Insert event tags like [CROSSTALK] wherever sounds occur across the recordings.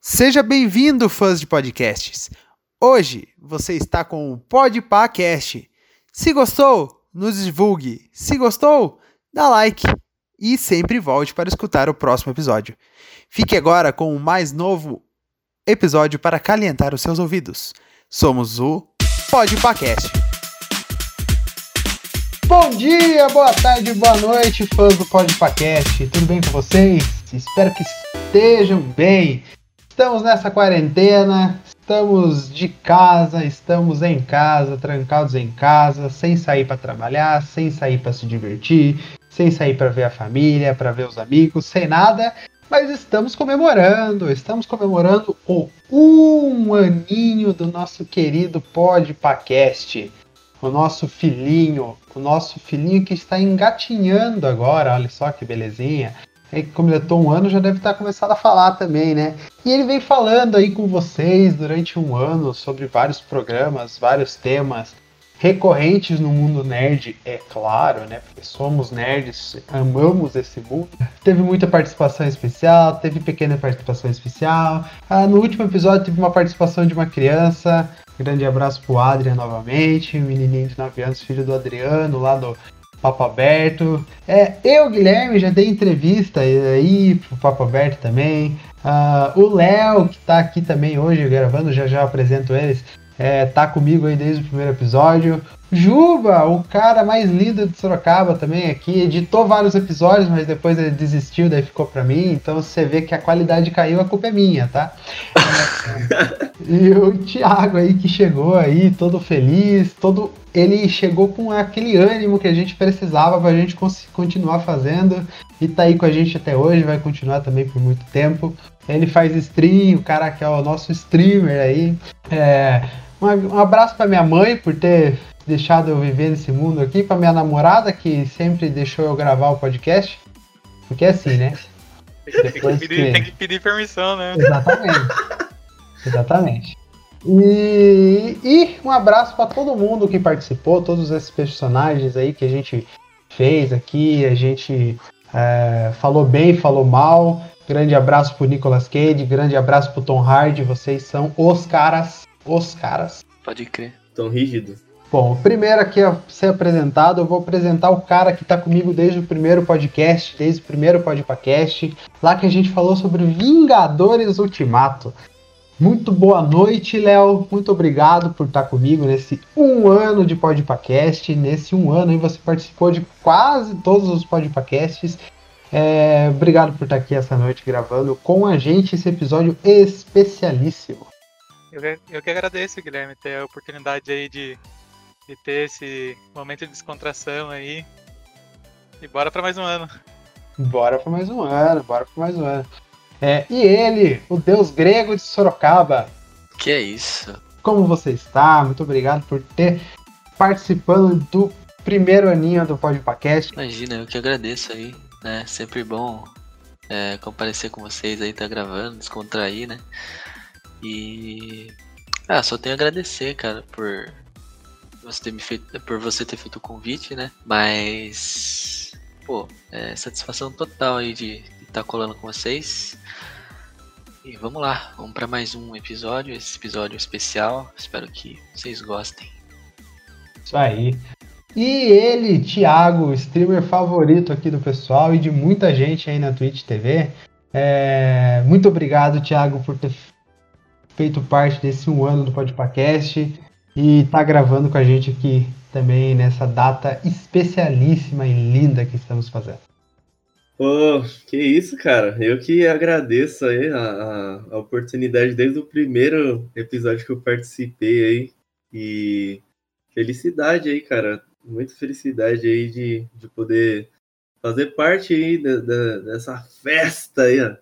Seja bem-vindo, fãs de podcasts. Hoje você está com o Podpacast. Se gostou, nos divulgue. Se gostou, dá like e sempre volte para escutar o próximo episódio. Fique agora com o mais novo episódio para calentar os seus ouvidos. Somos o Podpacast. Bom dia, boa tarde, boa noite, fãs do Podpacast. Tudo bem com vocês? Espero que estejam bem. Estamos nessa quarentena, estamos de casa, estamos em casa, trancados em casa, sem sair para trabalhar, sem sair para se divertir, sem sair para ver a família, para ver os amigos, sem nada. Mas estamos comemorando, estamos comemorando o um aninho do nosso querido Podpacast. O nosso filhinho, o nosso filhinho que está engatinhando agora, olha só que belezinha aí completou um ano, já deve estar começando a falar também, né? E ele vem falando aí com vocês durante um ano sobre vários programas, vários temas recorrentes no mundo nerd, é claro, né? Porque somos nerds, amamos esse mundo. Teve muita participação especial, teve pequena participação especial. Ah, no último episódio teve uma participação de uma criança. Grande abraço pro Adrian novamente, um menininho de 9 anos, filho do Adriano, lá do Papo Aberto. É, eu, Guilherme, já dei entrevista aí pro Papo Aberto também. Uh, o Léo, que tá aqui também hoje gravando, já já apresento eles, é, tá comigo aí desde o primeiro episódio. Juba, o cara mais lindo de Sorocaba também aqui, editou vários episódios, mas depois ele desistiu, daí ficou pra mim. Então você vê que a qualidade caiu, a culpa é minha, tá? [LAUGHS] e o Thiago aí que chegou aí, todo feliz, todo. Ele chegou com aquele ânimo que a gente precisava pra gente continuar fazendo. E tá aí com a gente até hoje, vai continuar também por muito tempo. Ele faz stream, o cara que é o nosso streamer aí. É, um abraço para minha mãe por ter deixado eu viver nesse mundo aqui, para minha namorada que sempre deixou eu gravar o podcast. Porque é assim, né? Tem que, pedir, que... tem que pedir permissão, né? Exatamente. Exatamente. E, e um abraço para todo mundo que participou, todos esses personagens aí que a gente fez aqui, a gente é, falou bem, falou mal. Grande abraço pro Nicolas Cage, grande abraço pro Tom Hardy, vocês são os caras, os caras. Pode crer. Tão rígido. Bom, primeiro aqui a ser apresentado, eu vou apresentar o cara que está comigo desde o primeiro podcast, desde o primeiro podcast, lá que a gente falou sobre Vingadores Ultimato. Muito boa noite, Léo. Muito obrigado por estar comigo nesse um ano de podcast. Nesse um ano aí você participou de quase todos os podcasts. É, obrigado por estar aqui essa noite gravando com a gente esse episódio especialíssimo. Eu, eu que agradeço, Guilherme, ter a oportunidade aí de e ter esse momento de descontração aí. E bora para mais um ano. Bora para mais um ano, bora para mais um ano. É, e ele, o deus grego de Sorocaba. Que é isso? Como você está? Muito obrigado por ter participando do primeiro aninho do Podcast. Imagina, eu que agradeço aí, né? Sempre bom é, comparecer com vocês aí, tá gravando, descontrair, né? E. Ah, só tenho a agradecer, cara, por você ter me feito, por você ter feito o convite, né? Mas, pô, é satisfação total aí de estar tá colando com vocês. E vamos lá, vamos para mais um episódio, esse episódio especial. Espero que vocês gostem. Isso aí. E ele, Thiago, streamer favorito aqui do pessoal e de muita gente aí na Twitch TV. É... Muito obrigado, Thiago, por ter feito parte desse um ano do Podpacast e tá gravando com a gente aqui também nessa data especialíssima e linda que estamos fazendo. Pô, que isso, cara. Eu que agradeço aí a, a, oportunidade desde o primeiro episódio que eu participei aí. E felicidade aí, cara. Muita felicidade aí de, de poder fazer parte aí dessa festa aí, ó.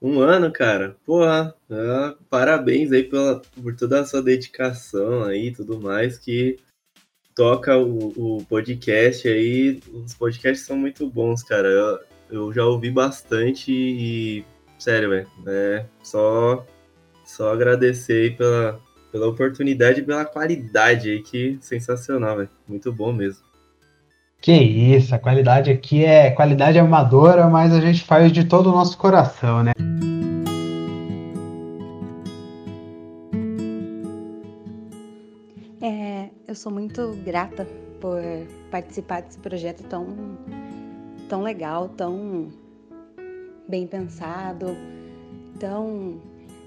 Um ano, cara. Porra, ah, parabéns aí pela, por toda a sua dedicação aí e tudo mais, que toca o, o, podcast aí. Os podcasts são muito bons, cara. Eu, eu já ouvi bastante e, sério, velho, é só, só agradecer aí pela, pela oportunidade e pela qualidade aí, que sensacional, velho. Muito bom mesmo. Que isso, a qualidade aqui é qualidade amadora, mas a gente faz de todo o nosso coração, né? É, eu sou muito grata por participar desse projeto tão, tão legal, tão bem pensado, tão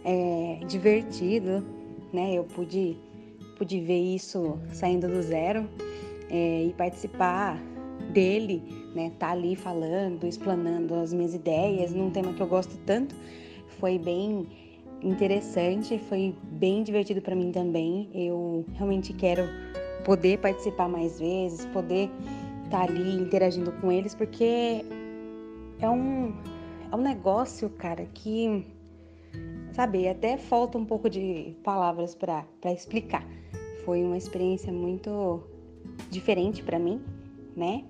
é, divertido, né? Eu pude, pude ver isso saindo do zero é, e participar dele, né? Tá ali falando, explanando as minhas ideias num tema que eu gosto tanto, foi bem interessante, foi bem divertido para mim também. Eu realmente quero poder participar mais vezes, poder estar tá ali interagindo com eles, porque é um, é um negócio, cara, que, sabe, até falta um pouco de palavras para explicar. Foi uma experiência muito diferente para mim, né?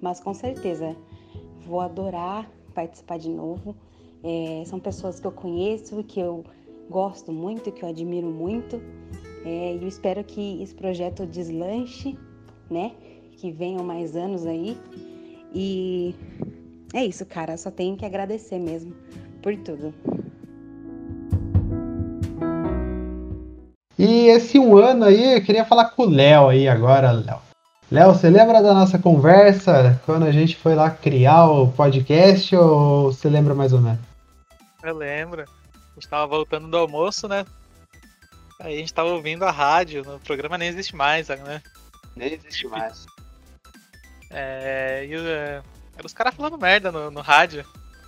Mas com certeza vou adorar participar de novo. É, são pessoas que eu conheço, que eu gosto muito, que eu admiro muito. É, e eu espero que esse projeto deslanche, né? Que venham mais anos aí. E é isso, cara. Só tenho que agradecer mesmo por tudo. E esse um ano aí, eu queria falar com o Léo aí agora, Léo. Léo, você lembra da nossa conversa quando a gente foi lá criar o podcast ou você lembra mais ou menos? Eu lembro. A gente tava voltando do almoço, né? Aí a gente tava ouvindo a rádio, o programa nem existe mais, né? Nem existe mais. É, e eram os caras falando merda no, no rádio.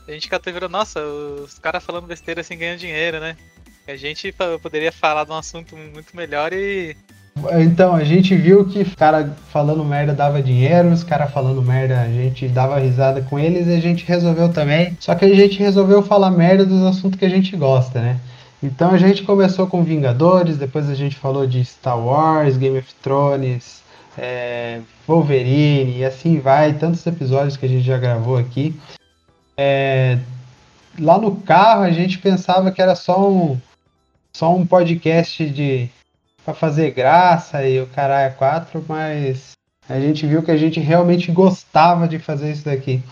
A gente catou virou, nossa, os caras falando besteira assim ganhando dinheiro, né? A gente poderia falar de um assunto muito melhor e então, a gente viu que os cara falando merda dava dinheiro, os caras falando merda a gente dava risada com eles e a gente resolveu também. Só que a gente resolveu falar merda dos assuntos que a gente gosta, né? Então a gente começou com Vingadores, depois a gente falou de Star Wars, Game of Thrones, é, Wolverine e assim vai, tantos episódios que a gente já gravou aqui. É, lá no carro a gente pensava que era só um, só um podcast de para fazer graça e o caralho é quatro, mas a gente viu que a gente realmente gostava de fazer isso daqui.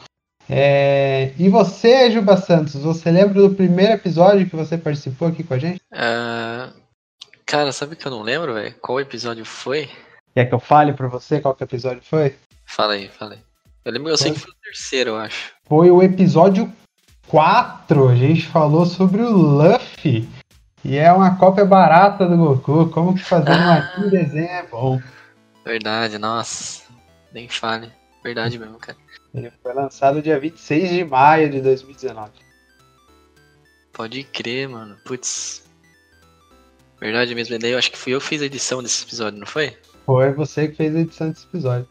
É... E você, Juba Santos, você lembra do primeiro episódio que você participou aqui com a gente? Uh, cara, sabe que eu não lembro, velho? Qual episódio foi? Quer que eu fale pra você qual que episódio foi? Fala aí, fala aí. Eu lembro, eu sei que foi o terceiro, eu acho. Foi o episódio 4. A gente falou sobre o Luffy. E é uma cópia barata do Goku. Como que fazer ah, um desenho é bom. Verdade, nossa. Nem fale. Verdade mesmo, cara. Ele foi lançado dia 26 de maio de 2019. Pode crer, mano. Putz. Verdade mesmo. E daí eu acho que fui eu que fiz a edição desse episódio, não foi? Foi você que fez a edição desse episódio.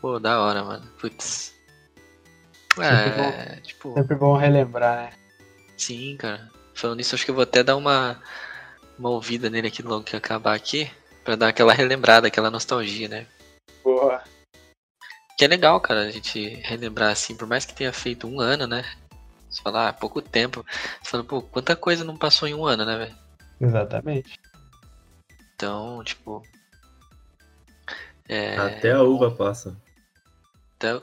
Pô, da hora, mano. Putz. Sempre é, bom, tipo. Sempre bom relembrar, né? Sim, cara. Falando nisso, acho que eu vou até dar uma, uma ouvida nele aqui logo que acabar aqui. Pra dar aquela relembrada, aquela nostalgia, né? Boa. Que é legal, cara, a gente relembrar assim, por mais que tenha feito um ano, né? Você fala, ah, pouco tempo. Você fala, pô, quanta coisa não passou em um ano, né, velho? Exatamente. Então, tipo. É... Até a uva passa. Até.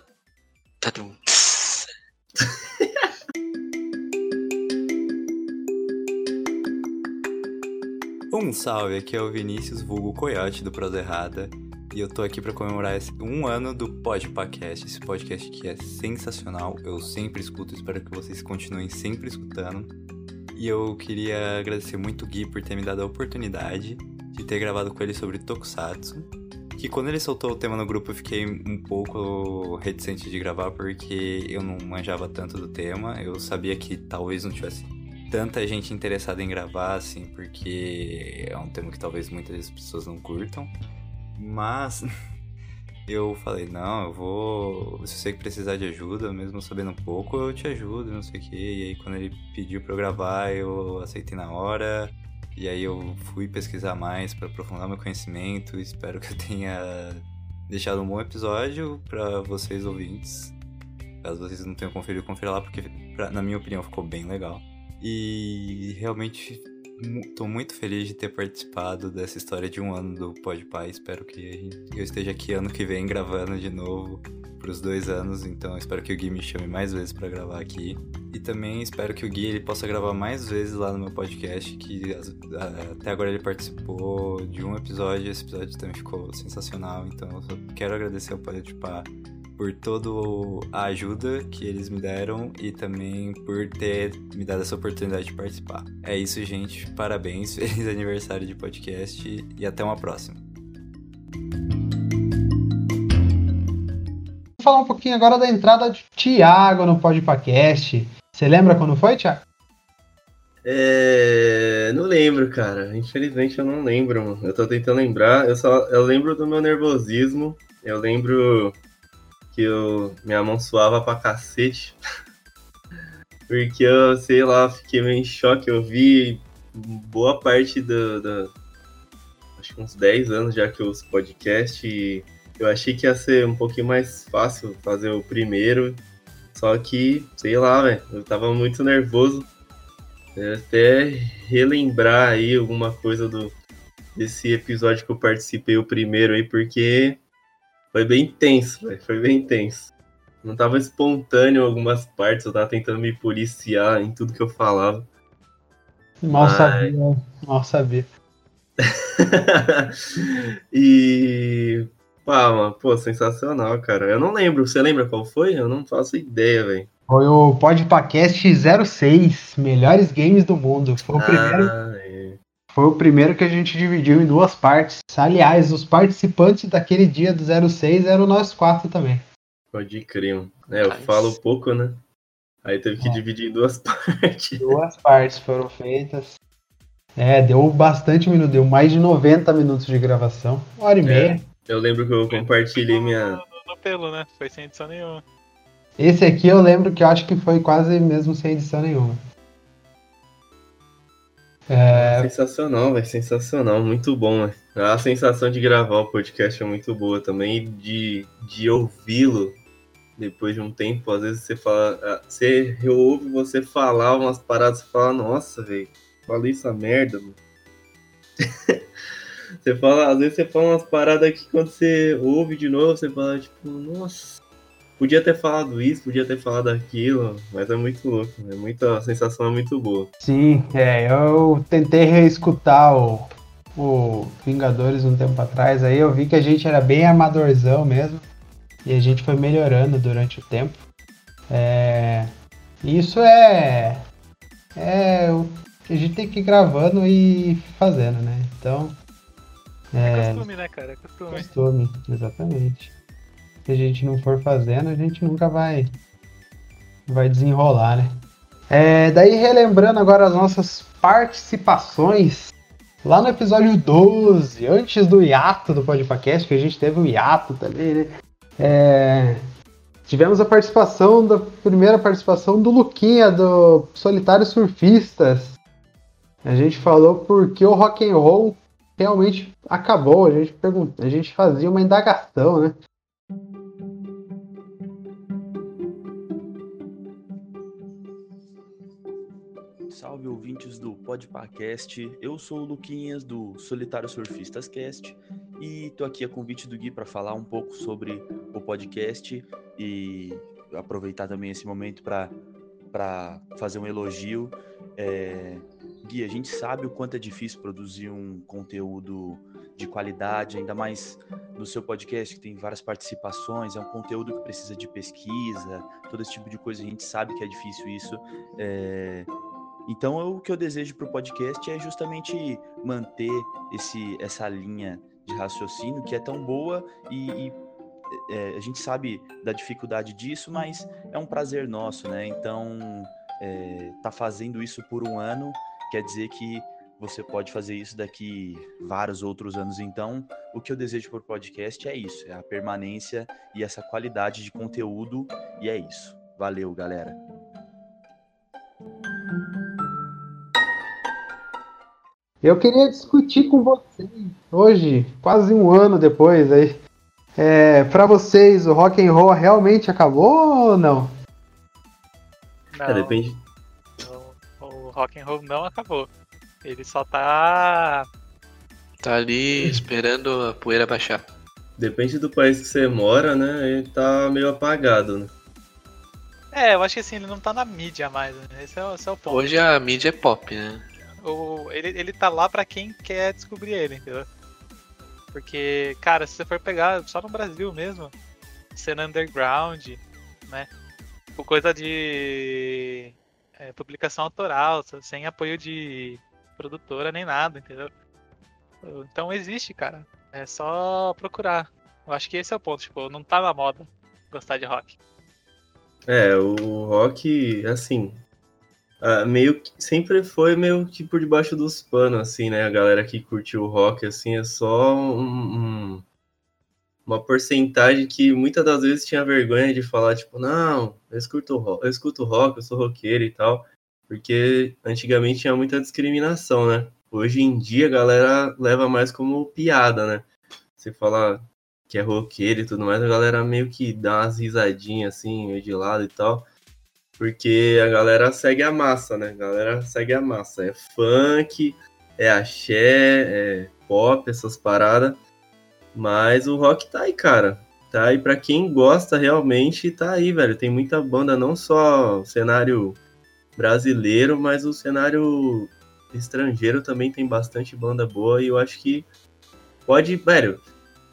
Um salve, aqui é o Vinícius Vulgo Coyote do Prosa Errada e eu tô aqui para comemorar esse um ano do Podpacast, esse podcast que é sensacional, eu sempre escuto, espero que vocês continuem sempre escutando. E eu queria agradecer muito o Gui por ter me dado a oportunidade de ter gravado com ele sobre Tokusatsu. Que quando ele soltou o tema no grupo eu fiquei um pouco reticente de gravar porque eu não manjava tanto do tema, eu sabia que talvez não tivesse tanta gente interessada em gravar, assim, porque é um tema que talvez muitas pessoas não curtam. Mas [LAUGHS] eu falei, não, eu vou. Se você precisar de ajuda, mesmo sabendo um pouco, eu te ajudo, não sei o quê. E aí quando ele pediu pra eu gravar, eu aceitei na hora. E aí eu fui pesquisar mais para aprofundar meu conhecimento. Espero que eu tenha deixado um bom episódio para vocês ouvintes. Caso vocês não tenham conferido, confira lá, porque pra, na minha opinião ficou bem legal. E realmente tô muito feliz de ter participado dessa história de um ano do Podpah. Espero que eu esteja aqui ano que vem gravando de novo pros dois anos. Então, espero que o Gui me chame mais vezes pra gravar aqui. E também espero que o Gui ele possa gravar mais vezes lá no meu podcast, que até agora ele participou de um episódio, esse episódio também ficou sensacional, então eu quero agradecer ao Podpah por toda a ajuda que eles me deram e também por ter me dado essa oportunidade de participar. É isso, gente. Parabéns, [LAUGHS] feliz aniversário de podcast e até uma próxima. Vamos falar um pouquinho agora da entrada de Thiago no Podpacast. Você lembra quando foi, Thiago? É, não lembro, cara. Infelizmente eu não lembro. mano. Eu tô tentando lembrar. Eu só eu lembro do meu nervosismo. Eu lembro que eu, minha mão suava pra cacete. [LAUGHS] Porque eu, sei lá, fiquei meio em choque. Eu vi boa parte do- acho que uns 10 anos já que eu uso podcast e eu achei que ia ser um pouquinho mais fácil fazer o primeiro. Só que, sei lá, velho, eu tava muito nervoso. É, até relembrar aí alguma coisa do desse episódio que eu participei o primeiro aí, porque foi bem tenso, véio, foi bem tenso. Não tava espontâneo em algumas partes, eu tava tentando me policiar em tudo que eu falava. Mal Ai. sabia, mal sabia. [LAUGHS] e pá, mano, pô, sensacional, cara. Eu não lembro, você lembra qual foi? Eu não faço ideia, velho. Foi o Podpacast 06, melhores games do mundo. Foi o primeiro Ah, é. Foi o primeiro que a gente dividiu em duas partes. Aliás, os participantes daquele dia do 06 eram nós quatro também. Pode crer, mano. É, eu Mas- falo pouco, né? Aí teve que É. dividir em duas [LAUGHS] partes. Duas partes foram feitas. É, deu bastante minuto, deu mais de 90 minutos de gravação. Uma hora e É. meia. Eu lembro que eu compartilhei minha. No, no pelo, né? Foi sem edição nenhuma. Esse aqui eu lembro que eu acho que foi quase mesmo sem edição nenhuma. É, Sensacional, velho. Sensacional. Muito bom, velho. A sensação de gravar o podcast é muito boa também. De, de ouvi-lo depois de um tempo. Às vezes você fala. Você ouve você falar umas paradas e fala, nossa, velho. Falei essa merda, mano. [LAUGHS] você fala, às vezes você fala umas paradas que quando você ouve de novo, você fala, tipo, nossa. Podia ter falado isso, podia ter falado aquilo, mas é muito louco, é muita, a sensação é muito boa. sim, é, eu tentei reescutar o, o Vingadores um tempo atrás, aí eu vi que a gente era bem amadorzão mesmo. E a gente foi melhorando durante o tempo. É, isso é. É. o que A gente tem que ir gravando e fazendo, né? Então. É É. costume, né, cara? É costume. Costume, exatamente. Se a gente não for fazendo, a gente nunca vai. Vai desenrolar, né? É, daí, relembrando agora as nossas participações. Lá no episódio 12, antes do hiato do Podpacast, que a gente teve um hiato também, né? É, tivemos a participação da primeira participação do Luquinha do Solitário Surfistas. A gente falou porque o rock and roll realmente acabou. A gente pergunta, a gente fazia uma indagação, né? Salve ouvintes do Podpacast, eu sou o Luquinhas do Solitário Surfistas Cast e tô aqui a convite do Gui para falar um pouco sobre o podcast e aproveitar também esse momento para fazer um elogio. É, Gui, a gente sabe o quanto é difícil produzir um conteúdo de qualidade, ainda mais no seu podcast que tem várias participações, é um conteúdo que precisa de pesquisa, todo esse tipo de coisa, a gente sabe que é difícil isso. É, então, eu- o que eu desejo para o podcast é justamente manter esse, essa linha de raciocínio que é tão boa e, e, é, a gente sabe da dificuldade disso, mas é um prazer nosso, né? Então, é, tá fazendo isso por um ano quer dizer que você pode fazer isso daqui vários outros anos. Então, o que eu desejo para o podcast é isso, é a permanência e essa qualidade de conteúdo. E é isso. Valeu, galera. Eu queria discutir com vocês hoje, quase um ano depois aí. É, para vocês, o rock and roll realmente acabou ou não? Não, É, depende. o, o rock and roll não acabou. Ele só tá. Tá ali esperando a poeira baixar. Depende do país que você mora, né? Ele tá meio apagado, né? É, eu acho que assim, ele não tá na mídia mais, né? Esse é, esse é o ponto. Hoje a mídia é pop, né? O, ele, ele tá lá pra quem quer descobrir ele, entendeu? Porque, cara, se você for pegar só no Brasil mesmo, cena underground, né? Por coisa de é, publicação autoral, sem apoio de produtora nem nada, entendeu? Então existe, cara. É só procurar. Eu acho que esse é o ponto, tipo, não tá na moda gostar de rock. É, o rock, assim, ah, meio que sempre foi meio que por debaixo dos panos, assim, né? A galera que curtiu o rock, assim, é só um- um- uma porcentagem que muitas das vezes tinha vergonha de falar, tipo, não, eu escuto rock, eu escuto rock, eu sou roqueiro e tal, porque antigamente tinha muita discriminação, né? Hoje em dia a galera leva mais como piada, né? Você fala que é roqueiro e tudo mais, a galera meio que dá umas risadinhas assim, meio de lado e tal. Porque a galera segue a massa, né? A galera segue a massa. É funk, é axé, é pop, essas paradas. Mas o rock tá aí, cara. Tá aí pra quem gosta realmente, tá aí, velho. Tem muita banda, não só o cenário brasileiro, mas o cenário estrangeiro também tem bastante banda boa. E eu acho que pode, velho,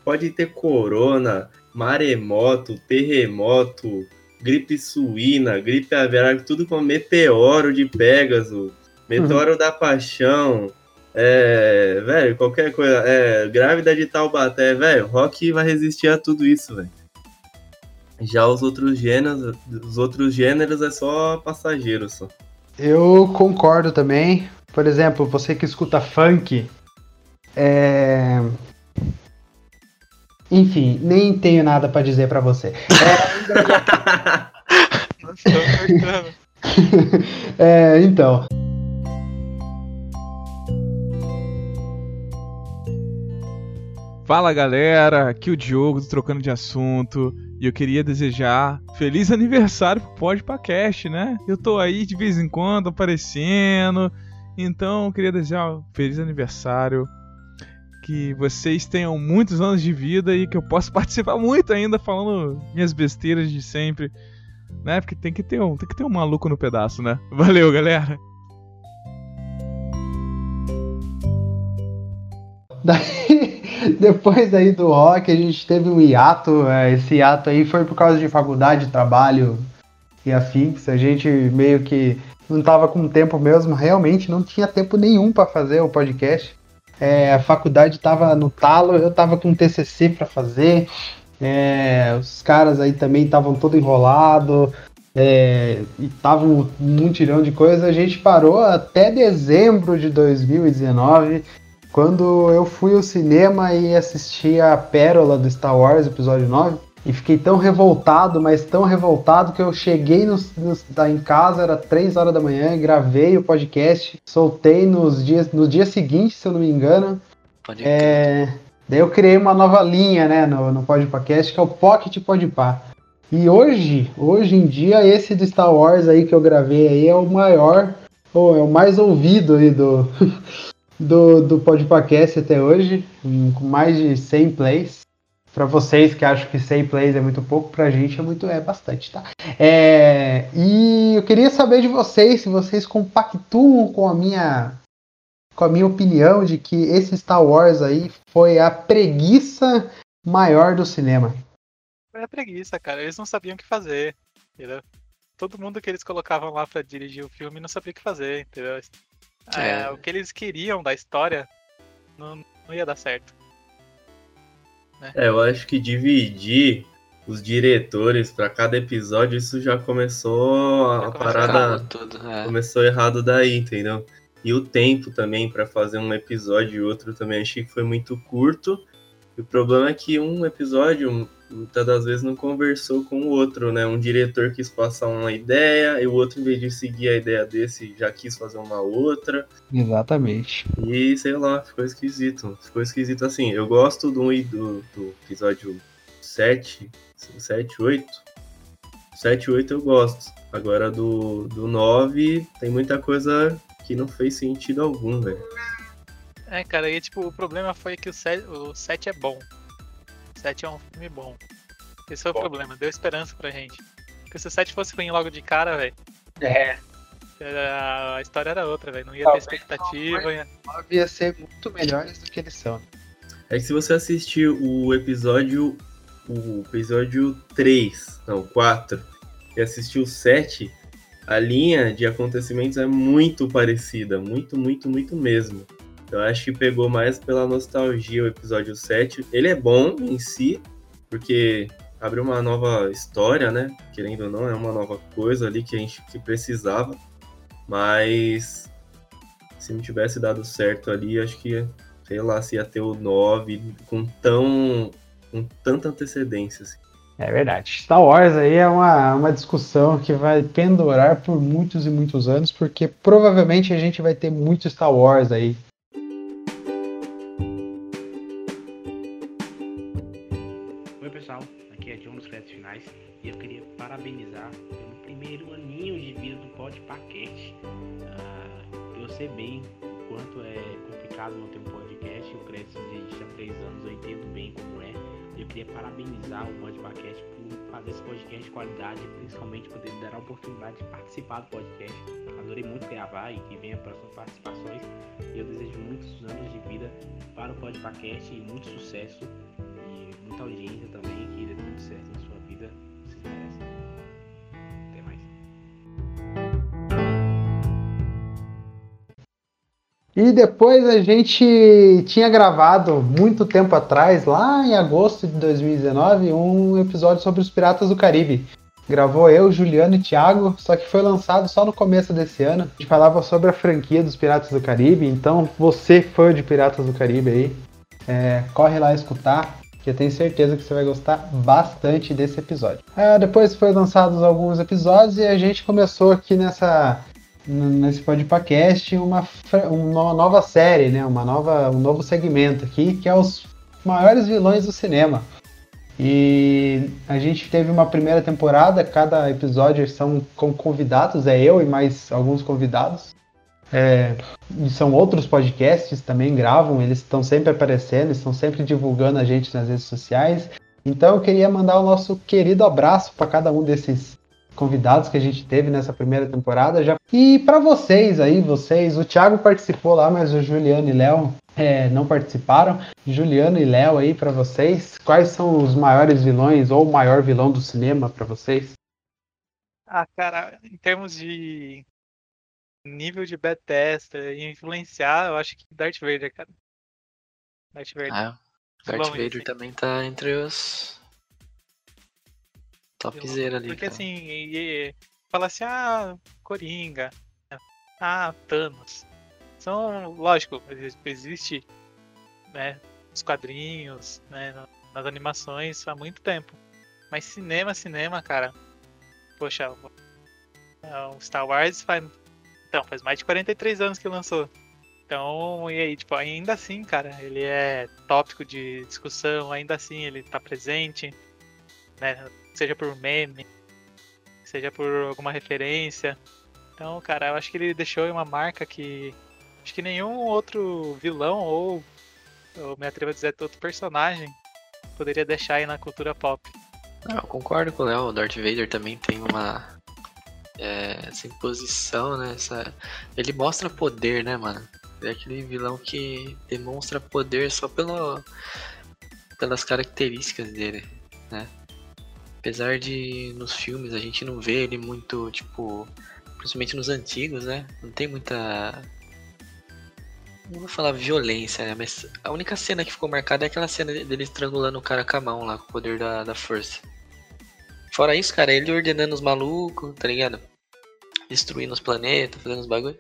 pode ter corona, maremoto, terremoto, gripe suína, gripe aviária, tudo com meteoro de Pégaso, meteoro da paixão, é, velho, qualquer coisa, é, grávida de Taubaté, velho, rock vai resistir a tudo isso, velho. Já os outros gêneros, os outros gêneros é só passageiro só. Eu concordo também. Por exemplo, você que escuta funk, é... Enfim, nem tenho nada pra dizer pra você. [LAUGHS] Cortando. [LAUGHS] É, então. Fala galera, aqui o Diogo do Trocando de Assunto e eu queria desejar feliz aniversário pro Podpacast, né? Eu tô aí de vez em quando aparecendo, então eu queria desejar um feliz aniversário, que vocês tenham muitos anos de vida e que eu possa [LAUGHS] participar muito ainda falando minhas besteiras de sempre, né? Porque tem que ter um, tem que ter um maluco no pedaço, né? [LAUGHS] Valeu, galera. [LAUGHS] Daí, depois aí do rock, a gente teve um hiato. é, Esse hiato aí foi por causa de faculdade, trabalho e afins. A gente meio que não tava com tempo mesmo, realmente não tinha tempo nenhum para fazer o podcast. É, a faculdade tava no talo, eu tava com TCC para fazer. é, os caras aí também estavam todo enrolado. É, e tava um mutirão de coisa. A gente parou até dezembro de 2019 quando eu fui ao cinema e assisti a Pérola do Star Wars, episódio 9, e fiquei tão revoltado, mas tão revoltado que eu cheguei no, no- tá em casa, era 3 horas da manhã, gravei o podcast, soltei nos dias, no dia seguinte, se eu não me engano. Pode É, daí eu criei uma nova linha né, no, no Podpacast, que é o Pocket Podpah. E hoje, hoje em dia, esse do Star Wars aí que eu gravei aí é o maior, ou é o mais ouvido aí do, [LAUGHS] do, do Podpacast até hoje, com mais de 100 plays. Pra vocês que acham que 100 plays é muito pouco, pra gente é muito é bastante, tá? É, e eu queria saber de vocês se vocês compactuam com a minha com a minha opinião de que esse Star Wars aí foi a preguiça maior do cinema. Foi a preguiça, cara. Eles não sabiam o que fazer, entendeu? Todo mundo que eles colocavam lá pra dirigir o filme não sabia o que fazer, entendeu? É, É. O que eles queriam da história não, não ia dar certo. É, eu acho que dividir os diretores para cada episódio, isso já começou a, a parada tudo. É. começou errado daí, entendeu? E o tempo também para fazer um episódio e outro também achei que foi muito curto. E o problema é que um episódio muitas das vezes não conversou com o outro, né? Um diretor quis passar uma ideia e o outro, em vez de seguir a ideia desse, já quis fazer uma outra. Exatamente. E sei lá, ficou esquisito. Ficou esquisito assim. Eu gosto do, do, do episódio 7, 7, 8. 7 e 8 eu gosto. Agora do, do 9 tem muita coisa que não fez sentido algum, velho. É, cara, e tipo, o problema foi que o 7, o 7 é bom. O 7 é um filme bom. Esse foi o problema, deu esperança pra gente. Porque se o 7 fosse ruim logo de cara, velho, É, era- a história era outra, velho. Não ia ter Talvez expectativa. ia- devia ser muito melhores do que eles são. É que se você assistir o episódio. O episódio 3, não, 4, e assistir o 7, a linha de acontecimentos é muito parecida. Muito, muito, muito mesmo. Eu acho que pegou mais pela nostalgia o episódio 7. Ele é bom em si, porque abre uma nova história, né? Querendo ou não, é uma nova coisa ali que a gente que precisava. Mas se não tivesse dado certo ali, acho que sei lá, se ia ter o 9 com tão. com tanta antecedência. Assim. É verdade. Star Wars aí é uma, uma discussão que vai pendurar por muitos e muitos anos, porque provavelmente a gente vai ter muito Star Wars aí. Queria parabenizar o Podpacast por fazer esse podcast de qualidade e principalmente poder dar a oportunidade de participar do podcast. Adorei muito gravar e que venha próximas participações. Eu desejo muitos anos de vida para o Podpacast e muito sucesso e muita audiência também, que dê tudo certo na sua vida, E depois a gente tinha gravado muito tempo atrás, lá em agosto de 2019, um episódio sobre os Piratas do Caribe. Gravou eu, Juliano e Thiago, só que foi lançado só no começo desse ano. A gente falava sobre a franquia dos Piratas do Caribe, então você, fã de Piratas do Caribe aí, é, corre lá escutar, que eu tenho certeza que você vai gostar bastante desse episódio. Ah, depois foi lançados alguns episódios e a gente começou aqui nessa nesse podcast uma, uma nova série, né? Uma nova, um novo segmento aqui, que é os maiores vilões do cinema. E a gente teve uma primeira temporada, cada episódio são com convidados, é eu e mais alguns convidados. É, são outros podcasts também gravam, eles estão sempre aparecendo, estão sempre divulgando a gente nas redes sociais. Então eu queria mandar o nosso querido abraço para cada um desses convidados que a gente teve nessa primeira temporada já. E para vocês aí, vocês, o Thiago participou lá, mas o Juliano e Léo é, não participaram. Juliano e Léo aí para vocês, quais são os maiores vilões ou o maior vilão do cinema para vocês? Ah, cara, em termos de nível de Bethesda e influenciar, eu acho que Darth Vader, cara. Darth Vader. Ah, Darth Vader assim. também tá entre os. Topzera ali. Porque cara. assim, e, e fala assim, ah, Coringa, ah, Thanos. São, lógico, exi- existe, né, os quadrinhos, né, na- nas animações há muito tempo. Mas cinema, cinema, cara, poxa, o- é, o Star Wars faz, então, faz mais de 43 anos que lançou. Então, e aí, tipo, ainda assim, cara, ele é tópico de discussão, ainda assim ele tá presente, né, seja por meme, seja por alguma referência. Então, cara, eu acho que ele deixou uma marca que acho que nenhum outro vilão ou eu me atrevo a dizer outro personagem poderia deixar aí na cultura pop. Ah, eu concordo com o Léo, o Darth Vader também tem uma. É, essa imposição, né? Essa... Ele mostra poder, né, mano? É aquele vilão que demonstra poder só pelo... pelas características dele, né? Apesar de nos filmes a gente não vê ele muito, tipo. Principalmente nos antigos, né? Não tem muita. Não vou falar violência, né? Mas a única cena que ficou marcada é aquela cena dele estrangulando o cara com a mão lá, com o poder da, da força. Fora isso, cara, ele ordenando os malucos, tá ligado? Destruindo os planetas, fazendo os bagulho.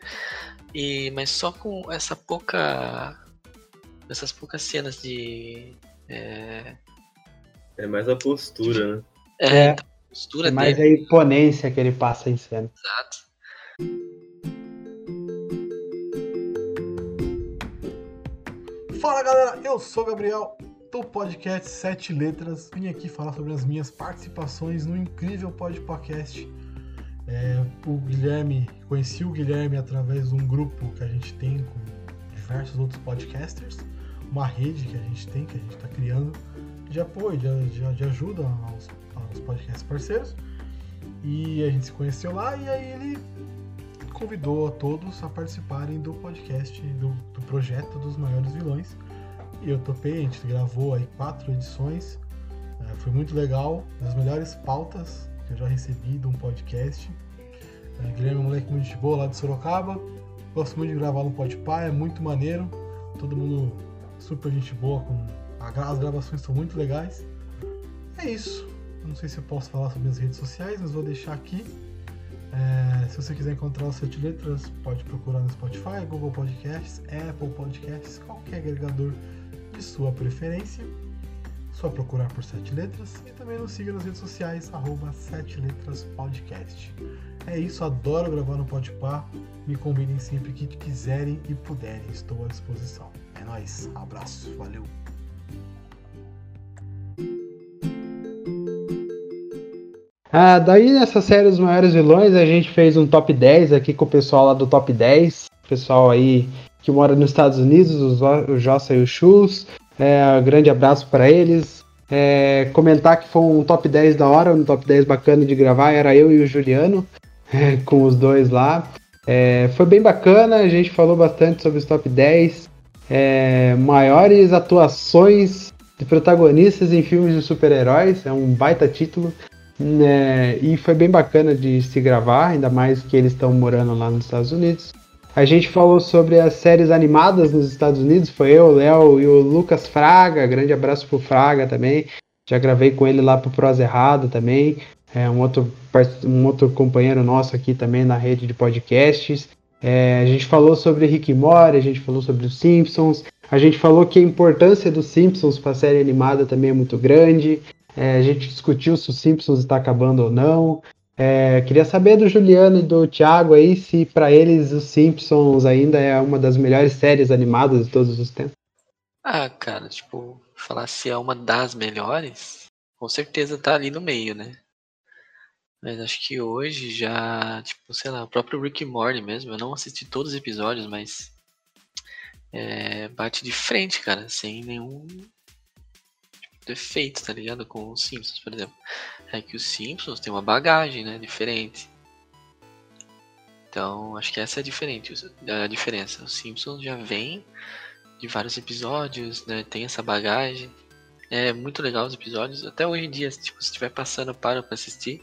E, mas só com essa pouca. Essas poucas cenas de. É, É mais a postura, né? É, É. então, a postura É mais dele. a imponência que ele passa em cena. Exato. Fala galera, eu sou o Gabriel do podcast Sete Letras. Vim aqui falar sobre as minhas participações no incrível podcast. É, o Guilherme, conheci o Guilherme através de um grupo que a gente tem com diversos outros podcasters, uma rede que a gente tem, que a gente está criando, de apoio, de, de, de ajuda aos, aos podcasts parceiros. E a gente se conheceu lá e aí ele convidou a todos a participarem do podcast, do, do projeto dos maiores vilões. E eu topei, a gente gravou aí quatro edições. É, foi muito legal, das melhores pautas que eu já recebi de um podcast. É, Guilherme é um moleque muito boa lá de Sorocaba. Gosto muito de gravar no Podpah, é muito maneiro. Todo mundo super gente boa, com as gravações são muito legais. É isso. Não sei se eu posso falar sobre as redes sociais, mas vou deixar aqui. É, se você quiser encontrar o Sete Letras, pode procurar no Spotify, Google Podcasts, Apple Podcasts, qualquer agregador de sua preferência. Só procurar por Sete Letras e também nos siga nas redes sociais, arroba Sete Letras Podcast. É isso, adoro gravar no Podpah. Me convidem sempre que quiserem e puderem, estou à disposição. É nóis, abraço, valeu! Ah, daí nessa série dos maiores vilões, a gente fez um top 10 aqui com o pessoal lá do top 10. Pessoal aí que mora nos Estados Unidos, o Jossa e o Chus. É, um grande abraço para eles. É, comentar que foi um top 10 da hora, um top 10 bacana de gravar. Era eu e o Juliano, [LAUGHS] é, com os dois lá. É, foi bem bacana, a gente falou bastante sobre os top 10. É, maiores atuações de protagonistas em filmes de super-heróis. É um baita título. É, e foi bem bacana de se gravar, ainda mais que eles estão morando lá nos Estados Unidos. A gente falou sobre as séries animadas nos Estados Unidos, foi eu, o Léo e o Lucas Fraga, grande abraço pro Fraga também. Já gravei com ele lá pro Prosa Errado também. É um outro, um outro companheiro nosso aqui também na rede de podcasts. É, a gente falou sobre Rick Morty, a gente falou sobre os Simpsons, a gente falou que a importância dos Simpsons para a série animada também é muito grande. É, a gente discutiu se os Simpsons está acabando ou não. É, queria saber do Juliano e do Thiago aí se para eles os Simpsons ainda é uma das melhores séries animadas de todos os tempos. Ah, cara, tipo, falar se é uma das melhores, com certeza tá ali no meio, né? Mas acho que hoje já, tipo, sei lá, o próprio Rick Morty mesmo, eu não assisti todos os episódios, mas é, bate de frente, cara, sem nenhum defeito, tá ligado? Com os Simpsons, por exemplo. É que os Simpsons tem uma bagagem, né? Diferente. Então, acho que essa é a, diferente, a diferença. Os Simpsons já vem de vários episódios, né? Tem essa bagagem. É muito legal os episódios. Até hoje em dia, tipo, se estiver passando, para pra assistir.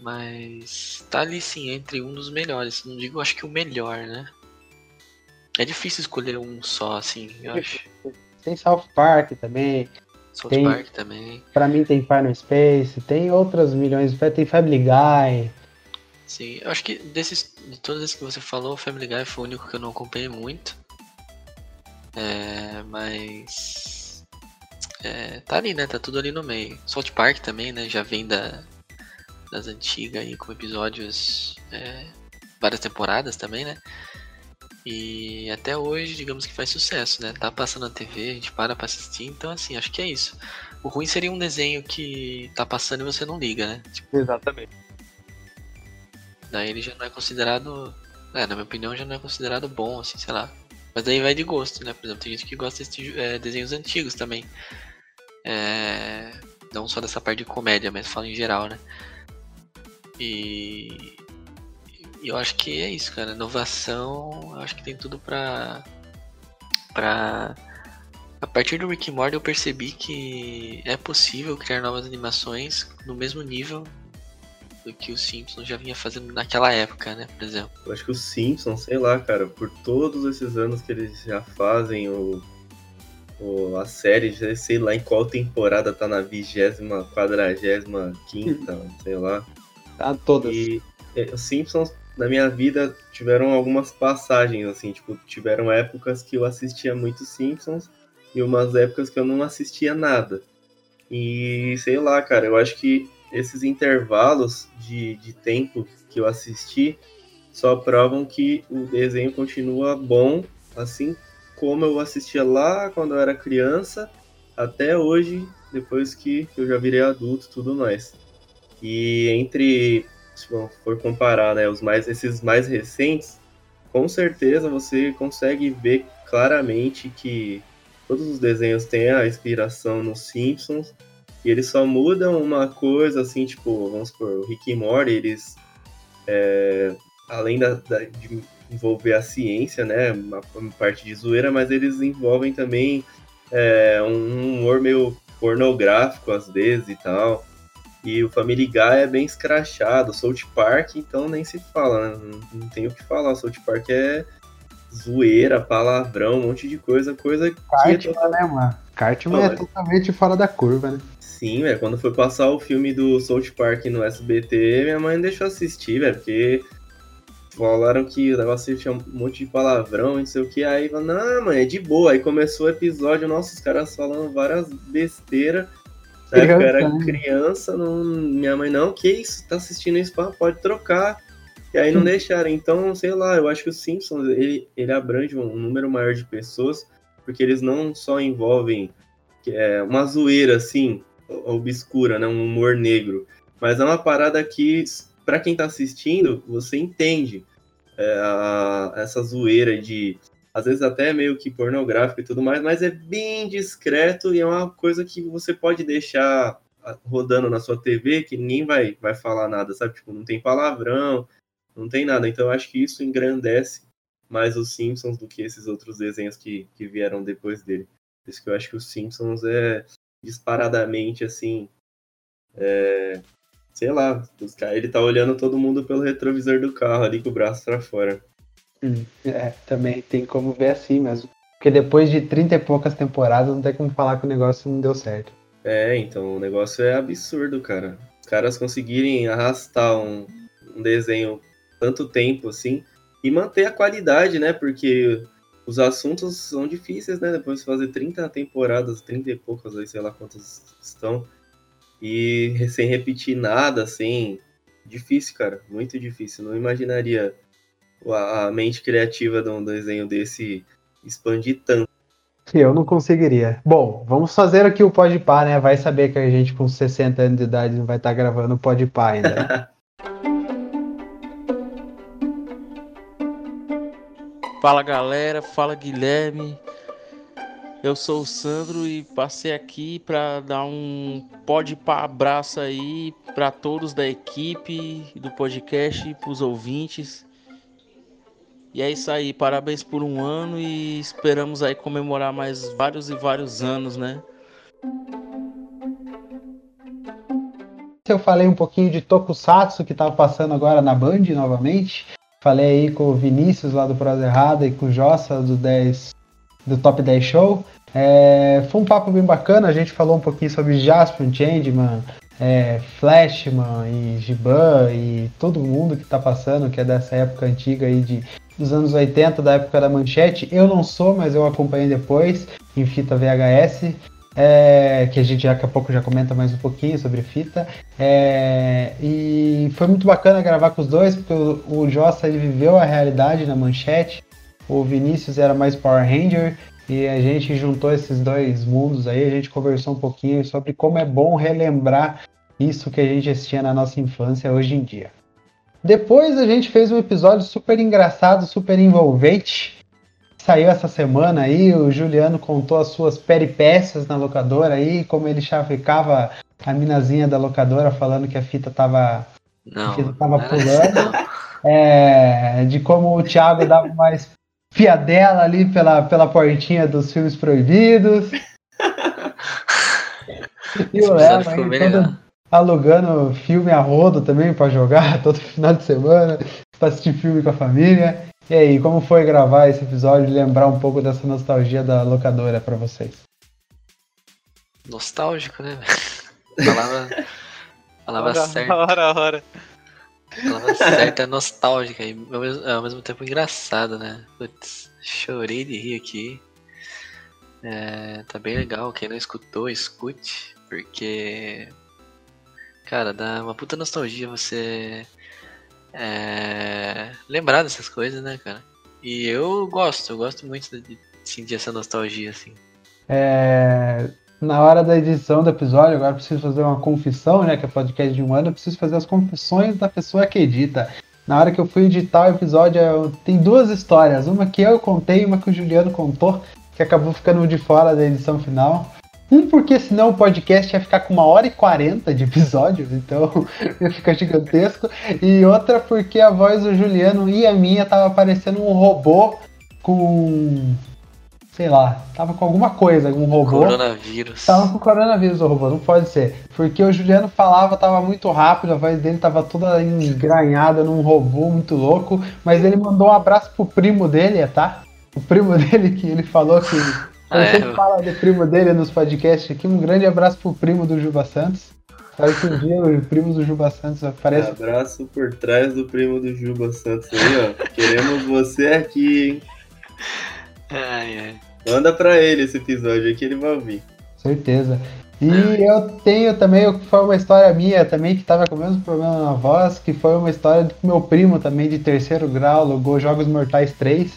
Mas tá ali sim, entre um dos melhores. Não digo, acho que o melhor, né? É difícil escolher um só, assim, eu acho. Tem South Park também. South tem, Park também. Pra mim tem Final Space, tem outras milhões, tem Family Guy. Sim, eu acho que desses, de todos esses que você falou, Family Guy foi o único que eu não acompanhei muito. É, mas. É, tá ali, né? Tá tudo ali no meio. South Park também, né? Já vem da, das antigas aí com episódios. É, várias temporadas também, né? E até hoje, digamos que faz sucesso, né? Tá passando na TV, a gente para pra assistir, então assim, acho que é isso. O ruim seria um desenho que tá passando e você não liga, né? Tipo, Exatamente. Daí ele já não é considerado. É, na minha opinião, já não é considerado bom, assim, sei lá. Mas daí vai de gosto, né? Por exemplo, tem gente que gosta de é, desenhos antigos também. É, não só dessa parte de comédia, mas falo em geral, né? E e eu acho que é isso, cara. Inovação, eu acho que tem tudo pra. pra. A partir do Rick Morty eu percebi que é possível criar novas animações no mesmo nível do que o Simpsons já vinha fazendo naquela época, né, por exemplo. Eu acho que o Simpsons, sei lá, cara, por todos esses anos que eles já fazem o, o a série, já sei lá em qual temporada tá na vigésima, quadragésima quinta, sei lá. Tá todas. E é, os Simpsons na minha vida tiveram algumas passagens, assim, tipo, tiveram épocas que eu assistia muito Simpsons e umas épocas que eu não assistia nada. E sei lá, cara, eu acho que esses intervalos de, de tempo que eu assisti só provam que o desenho continua bom, assim como eu assistia lá quando eu era criança, até hoje, depois que eu já virei adulto tudo mais. E entre se for comparar, né, os mais, esses mais recentes, com certeza você consegue ver claramente que todos os desenhos têm a inspiração nos Simpsons e eles só mudam uma coisa, assim, tipo, vamos supor, o Rick e Morty, eles, é, além da, da, de envolver a ciência, né, uma, uma, parte de zoeira, mas eles envolvem também é, um humor meio pornográfico às vezes e tal. E o Family Guy é bem escrachado. South Park, então nem se fala, né? Não, não tem o que falar. South Park é zoeira, palavrão, um monte de coisa, coisa Cartman, que... É né, mano? Cartman é totalmente fora da curva, né? Sim, velho. Quando foi passar o filme do South Park no SBT, minha mãe deixou assistir, velho, porque falaram que o negócio tinha um monte de palavrão, não sei o que. Aí, não, mãe, é de boa. Aí começou o episódio, nossa, os caras falando várias besteiras eu era né? criança, não, minha mãe, não, que isso, tá assistindo isso, pode trocar. E aí não deixaram. Então, sei lá, eu acho que o Simpsons, ele, ele abrange um número maior de pessoas, porque eles não só envolvem é, uma zoeira, assim, obscura, né, um humor negro, mas é uma parada que, para quem tá assistindo, você entende é, a, essa zoeira de às vezes até meio que pornográfico e tudo mais, mas é bem discreto e é uma coisa que você pode deixar rodando na sua TV que ninguém vai, vai falar nada, sabe? Tipo, não tem palavrão, não tem nada. Então eu acho que isso engrandece mais os Simpsons do que esses outros desenhos que, que vieram depois dele. Por isso que eu acho que os Simpsons é disparadamente assim. É, sei lá, ele tá olhando todo mundo pelo retrovisor do carro ali com o braço para fora. Hum, é, também tem como ver assim mesmo. Porque depois de 30 e poucas temporadas, não tem como falar que o negócio não deu certo. É, então o negócio é absurdo, cara. Os caras conseguirem arrastar um, um desenho tanto tempo assim e manter a qualidade, né? Porque os assuntos são difíceis, né? Depois de fazer 30 temporadas, 30 e poucas aí, sei lá quantas estão. E sem repetir nada, assim. Difícil, cara. Muito difícil. Não imaginaria a mente criativa de um desenho desse expandir tanto. Eu não conseguiria. Bom, vamos fazer aqui o Pode Pá, né? Vai saber que a gente com 60 anos de idade não vai estar tá gravando o Pode Pá ainda. [LAUGHS] fala galera, fala Guilherme. Eu sou o Sandro e passei aqui para dar um pode pá abraço aí para todos da equipe do podcast e para os ouvintes. E é isso aí, parabéns por um ano e esperamos aí comemorar mais vários e vários anos, né? Eu falei um pouquinho de Tokusatsu que estava passando agora na Band novamente. Falei aí com o Vinícius lá do Prosa Errada e com o Jossa do 10 do Top 10 Show. É, foi um papo bem bacana, a gente falou um pouquinho sobre Jasper, Changeman, é, Flashman e Giban e todo mundo que está passando, que é dessa época antiga aí de dos anos 80, da época da manchete. Eu não sou, mas eu acompanhei depois em fita VHS. É, que a gente daqui a pouco já comenta mais um pouquinho sobre fita. É, e foi muito bacana gravar com os dois, porque o, o Jossa ele viveu a realidade na manchete, o Vinícius era mais Power Ranger, e a gente juntou esses dois mundos aí, a gente conversou um pouquinho sobre como é bom relembrar isso que a gente assistia na nossa infância hoje em dia. Depois a gente fez um episódio super engraçado, super envolvente. Saiu essa semana aí, o Juliano contou as suas peripécias na locadora aí, como ele chavecava a minazinha da locadora falando que a fita tava, não, a fita tava pulando. É, de como o Thiago dava mais piadela ali pela, pela portinha dos filmes proibidos. e o Léo aí, todo, alugando filme a rodo também para jogar [LAUGHS] todo final de semana, para assistir filme com a família. E aí, como foi gravar esse episódio e lembrar um pouco dessa nostalgia da locadora para vocês? Nostálgico, né? Palavra, palavra hora, certa. Hora, hora. Palavra certa é nostálgica e ao mesmo, ao mesmo tempo engraçada, né? Putz, chorei de rir aqui. É, tá bem legal. Quem não escutou, escute, porque Cara, dá uma puta nostalgia você é, lembrar dessas coisas, né, cara? E eu gosto, eu gosto muito de sentir essa nostalgia, assim. É, na hora da edição do episódio, agora preciso fazer uma confissão, né? Que é podcast de um ano, eu preciso fazer as confissões da pessoa que edita. Na hora que eu fui editar o episódio, eu- tem duas histórias. Uma que eu contei e uma que o Juliano contou, que acabou ficando de fora da edição final. Um, porque senão o podcast ia ficar com uma hora e quarenta de episódio, [LAUGHS] então ia ficar gigantesco. E outra porque a voz do Juliano e a minha tava parecendo um robô com. sei lá, tava com alguma coisa, algum robô. Coronavírus. Tava com coronavírus o robô, não pode ser. Porque o Juliano falava, tava muito rápido, a voz dele tava toda engranhada num robô muito louco. Mas ele mandou um abraço pro primo dele, tá? O primo [LAUGHS] dele que ele falou que. Ele Ah, é? sempre fala do primo dele nos podcasts aqui. Um grande abraço pro primo do Juba Santos. Espero que um dia o primo do Juba Santos apareça. Abraço por trás do primo do Juba Santos aí, ó. Queremos você aqui, hein? Ai, ai. Manda pra ele esse episódio aí que ele vai ouvir. Certeza. E eu tenho também, foi uma história minha também, que tava com o mesmo problema na voz, que foi uma história do meu primo também de terceiro grau, alugou Jogos Mortais 3,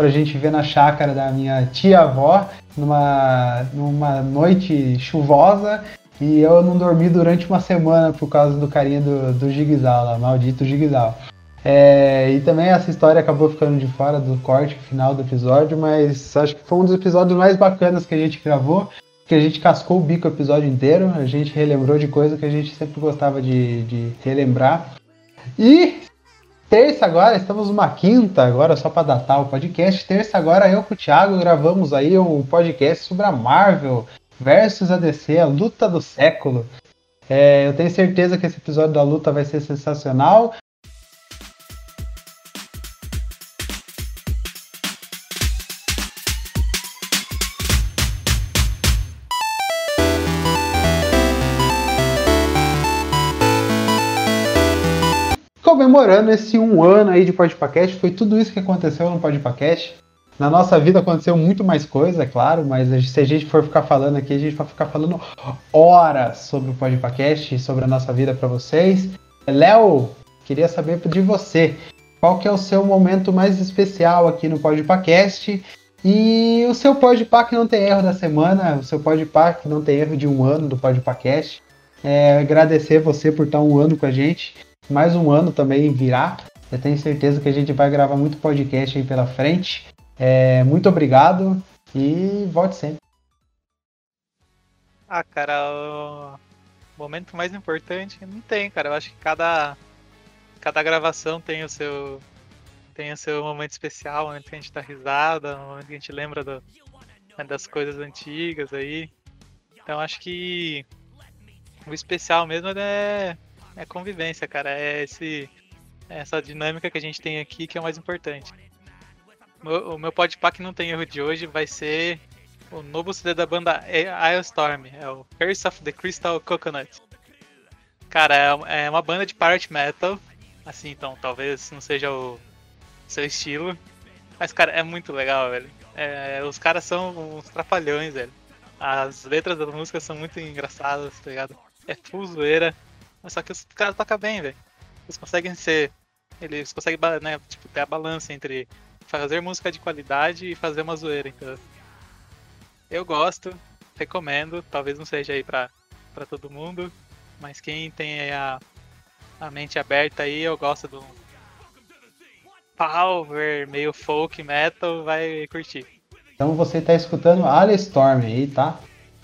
pra gente ver na chácara da minha tia-avó, numa, numa noite chuvosa, e eu não dormi durante uma semana por causa do carinha do, do lá, maldito Gigzal. É, e também essa história acabou ficando de fora do corte final do episódio, mas acho que foi um dos episódios mais bacanas que a gente gravou que a gente cascou o bico o episódio inteiro, a gente relembrou de coisa que a gente sempre gostava de, de relembrar. E terça agora, estamos numa quinta agora, só para datar o podcast. Terça agora eu com o Thiago gravamos aí um podcast sobre a Marvel versus a DC, a luta do século. É, eu tenho certeza que esse episódio da luta vai ser sensacional. Comemorando esse um ano aí de Podpacast. Foi tudo isso que aconteceu no Podpacast. Na nossa vida aconteceu muito mais coisa, é claro, mas se a gente for ficar falando aqui, a gente vai ficar falando horas sobre o Podpacast, sobre a nossa vida para vocês. Léo, queria saber de você, qual que é o seu momento mais especial aqui no Podpacast e o seu Podpah que não tem erro da semana, o seu Podpah que não tem erro de um ano do Podpacast. É, agradecer você por estar um ano com a gente mais um ano também virá. Eu tenho certeza que a gente vai gravar muito podcast aí pela frente. É, muito obrigado e volte sempre. Ah, cara, o momento mais importante não tem, cara. Eu acho que cada, cada gravação tem o seu tem o seu momento especial, o momento que a gente dá risada, o momento que a gente lembra do, né, das coisas antigas aí. Então acho que o especial mesmo é é convivência, cara. É esse, essa dinâmica que a gente tem aqui que é o mais importante. O, meu podpack não tem erro de hoje vai ser o novo CD da banda Storm, é o Curse of the Crystal Coconut. Cara, é, é uma banda de pirate metal, assim, então talvez não seja o seu estilo, mas cara, é muito legal, velho. É, os caras são uns trapalhões, velho. As letras das músicas são muito engraçadas, tá ligado? É full zoeira, mas só que os caras tocam bem, velho. Eles conseguem ser. Eles conseguem né, tipo, ter a balança entre fazer música de qualidade e fazer uma zoeira. Então, eu gosto, recomendo. Talvez não seja aí pra, pra todo mundo. Mas quem tem a, a mente aberta aí, eu gosto do power, meio folk metal, vai curtir. Então você está escutando Ali Storm aí, tá?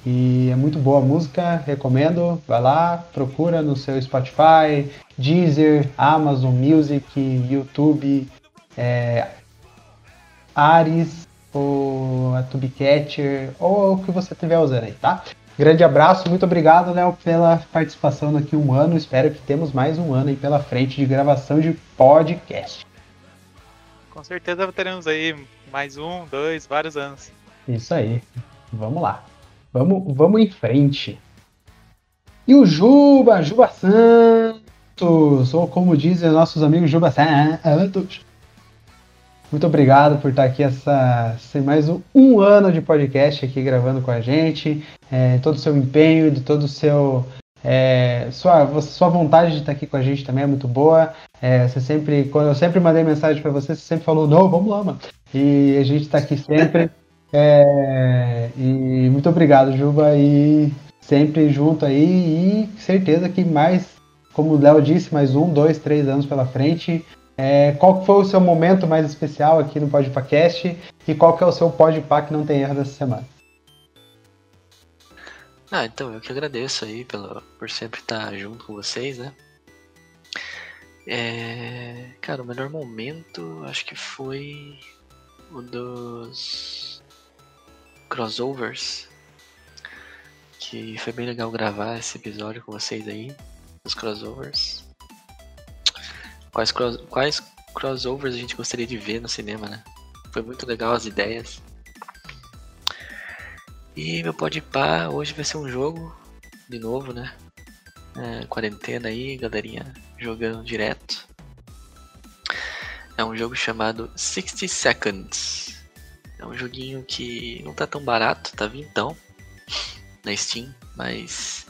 E é muito boa a música, recomendo. Vai lá, procura no seu Spotify, Deezer, Amazon Music, YouTube, é, Ares, ou a Tubecatcher, ou o que você estiver usando aí, tá? Grande abraço, muito obrigado, Léo, pela participação daqui um ano. Espero que temos mais um ano aí pela frente de gravação de podcast. Com certeza teremos aí mais um, dois, vários anos. Isso aí. Vamos lá. Vamos, vamos em frente. E o Juba, Juba Santos, ou como dizem nossos amigos Juba Santos. Muito obrigado por estar aqui essa, mais um, um ano de podcast aqui gravando com a gente. É, todo o seu empenho, de todo o seu. É, sua, sua vontade de estar aqui com a gente também é muito boa. É, você sempre, quando eu sempre mandei mensagem para você, você sempre falou, não, vamos lá, mano. E a gente está aqui sempre. É, e muito obrigado, Juba, e sempre junto aí, e certeza que mais, como o Léo disse, mais um, dois, três anos pela frente. É, qual foi o seu momento mais especial aqui no Podpacast e qual que é o seu Podpah que não tem erro dessa semana? Ah, então eu que agradeço aí pelo, por sempre estar junto com vocês, né? É, cara, o melhor momento acho que foi o dos crossovers. Que foi bem legal gravar esse episódio com vocês aí, os crossovers. Quais, cross, quais crossovers a gente gostaria de ver no cinema, né? Foi muito legal as ideias. E meu pode pá, hoje vai ser um jogo de novo, né? É, quarentena aí, galerinha jogando direto. É um jogo chamado 60 Seconds. É um joguinho que não tá tão barato, tá vintão na Steam, mas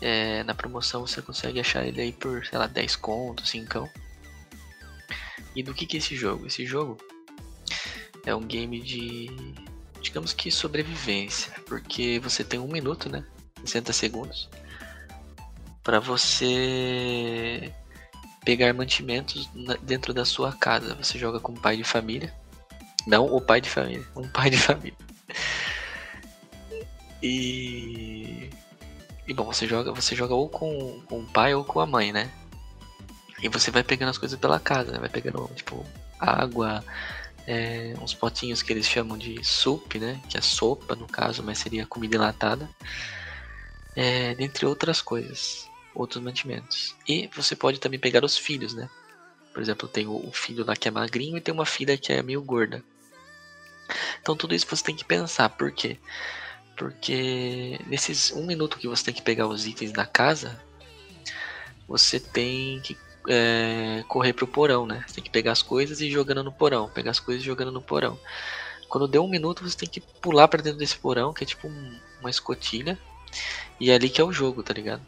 é, na promoção você consegue achar ele aí por, sei lá, 10 contos, 5. E do que, que é esse jogo? Esse jogo é um game de, digamos que sobrevivência, porque você tem um minuto, né? 60 segundos para você pegar mantimentos dentro da sua casa. Você joga com o pai de família. Não o pai de família, um pai de família. E e bom, você joga, você joga ou com, com o pai ou com a mãe, né? E você vai pegando as coisas pela casa, né? Vai pegando, tipo, água, é, uns potinhos que eles chamam de soup, né? Que é sopa, no caso, mas seria comida enlatada. É, dentre outras coisas outros mantimentos. E você pode também pegar os filhos, né? Por exemplo, tem o filho lá que é magrinho e tem uma filha que é meio gorda. Então tudo isso você tem que pensar, por quê? Porque nesses um minuto que você tem que pegar os itens da casa, você tem que é, correr pro porão, né? Você tem que pegar as coisas e ir jogando no porão, pegar as coisas e jogando no porão. Quando deu um minuto, você tem que pular para dentro desse porão, que é tipo um, uma escotilha, e é ali que é o jogo, tá ligado?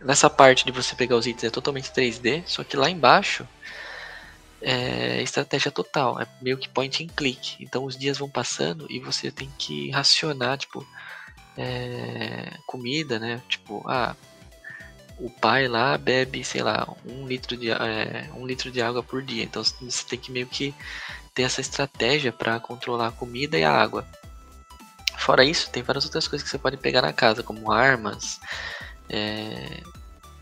nessa parte de você pegar os itens é totalmente 3D, só que lá embaixo é estratégia total, é meio que point and click. Então os dias vão passando e você tem que racionar, tipo, é, comida, né? Tipo, ah, o pai lá bebe, sei lá, um litro de, é, um litro de água por dia. Então você tem que meio que ter essa estratégia para controlar a comida e a água. Fora isso, tem várias outras coisas que você pode pegar na casa, como armas, é,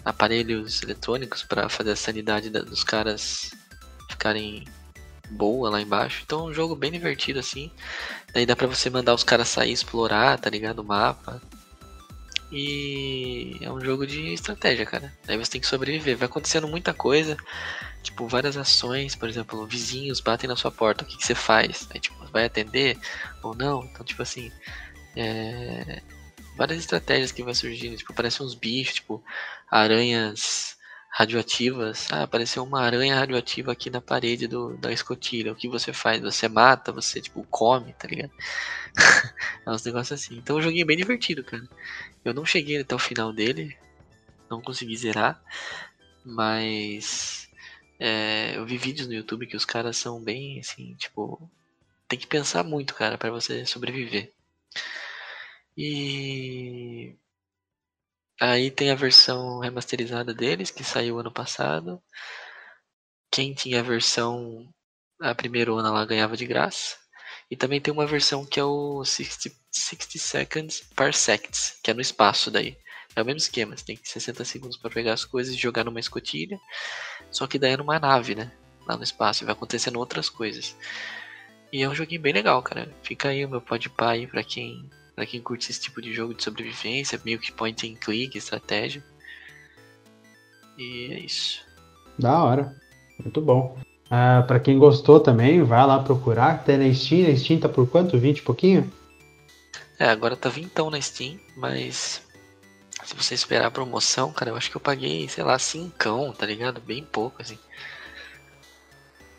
aparelhos eletrônicos para fazer a sanidade da, dos caras ficarem boa lá embaixo. Então é um jogo bem divertido assim. Daí dá pra você mandar os caras sair explorar, tá ligado? O mapa. E é um jogo de estratégia, cara. Daí você tem que sobreviver. Vai acontecendo muita coisa. Tipo, várias ações, por exemplo, vizinhos batem na sua porta, o que, que você faz? Aí, tipo, vai atender ou não? Então, tipo assim, é várias estratégias que vai surgindo. Tipo, aparecem uns bichos, tipo, aranhas radioativas. Ah, apareceu uma aranha radioativa aqui na parede do, da escotilha. O que você faz? Você mata, você, tipo, come, tá ligado? [LAUGHS] é uns negócios assim. Então o joguinho é bem divertido, cara. Eu não cheguei até o final dele. Não consegui zerar. Mas. É, eu vi vídeos no YouTube que os caras são bem assim, tipo. Tem que pensar muito, cara, para você sobreviver. E aí tem a versão remasterizada deles, que saiu ano passado. Quem tinha a versão a primeira ona lá ganhava de graça. E também tem uma versão que é o 60, 60 Seconds Parsecs, que é no espaço daí. É o mesmo esquema, você tem 60 segundos para pegar as coisas e jogar numa escotilha. Só que daí é numa nave, né? Lá no espaço, e vai acontecendo outras coisas. E é um joguinho bem legal, cara. Fica aí o meu podpah aí pra quem Pra quem curte esse tipo de jogo de sobrevivência, meio que point and click, estratégia. E é isso. Da hora. Muito bom. Ah, para quem gostou também, vai lá procurar. Tem na Steam. Na Steam tá por quanto? 20 e pouquinho? É, agora tá vintão na Steam, mas se você esperar a promoção, cara, eu acho que eu paguei, sei lá, cincão, tá ligado? Bem pouco, assim.